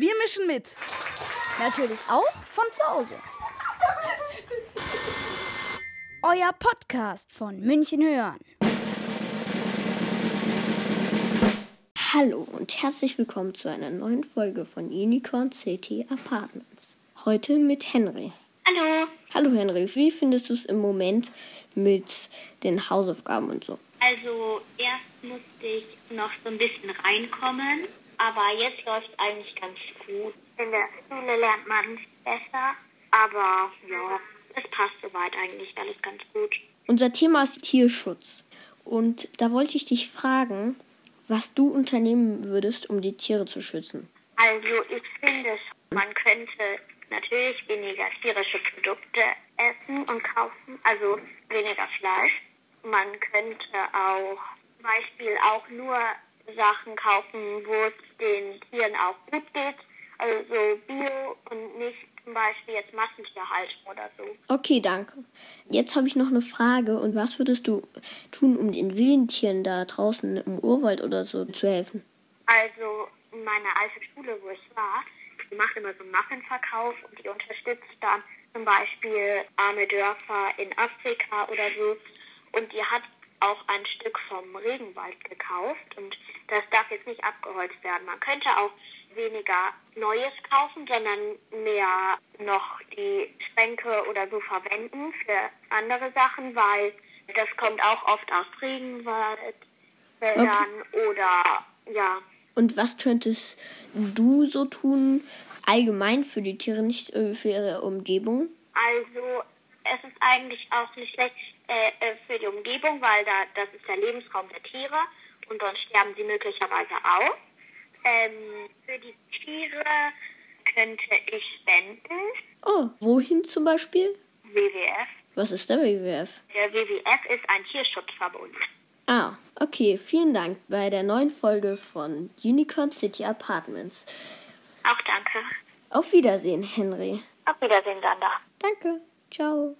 Wir mischen mit. Natürlich auch von zu Hause. Euer Podcast von München hören. Hallo und herzlich willkommen zu einer neuen Folge von Unicorn City Apartments. Heute mit Henry. Hallo. Hallo Henry, wie findest du es im Moment mit den Hausaufgaben und so? Also erst musste ich noch so ein bisschen reinkommen, aber jetzt läuft es eigentlich ganz gut. In der Schule lernt man besser, aber ja, es passt soweit eigentlich alles ganz gut. Unser Thema ist Tierschutz. Und da wollte ich dich fragen, was du unternehmen würdest, um die Tiere zu schützen. Also ich finde, man könnte natürlich weniger tierische Produkte essen und kaufen, also weniger Fleisch. Man könnte auch zum Beispiel auch nur Sachen kaufen, wo es den Tieren auch gut geht. Also so Bio und nicht zum Beispiel jetzt Massentierhaltung oder so. Okay, danke. Jetzt habe ich noch eine Frage. Und was würdest du tun, um den wilden Tieren da draußen im Urwald oder so zu helfen? Also meine alte Schule, wo ich war, die macht immer so einen Muffinverkauf und die unterstützt dann zum Beispiel arme Dörfer in Afrika oder so. Und die hat auch ein Stück vom Regenwald gekauft und das darf jetzt nicht abgeholzt werden. Man könnte auch weniger Neues kaufen, sondern mehr noch die Schränke oder so verwenden für andere Sachen, weil das kommt auch oft aus Regenwald, Wäldern okay. oder ja. Und was könntest du so tun, allgemein für die Tiere, nicht äh, für ihre Umgebung? Also es ist eigentlich auch nicht schlecht äh, äh, für die Umgebung, weil da das ist der Lebensraum der Tiere und sonst sterben sie möglicherweise aus. Ähm, für die Tiere könnte ich spenden. Oh, wohin zum Beispiel? WWF. Was ist der WWF? Der WWF ist ein Tierschutzverbund. Ah, okay. Vielen Dank bei der neuen Folge von Unicorn City Apartments. Auch danke. Auf Wiedersehen, Henry. Auf Wiedersehen, Sandra. Danke. 叫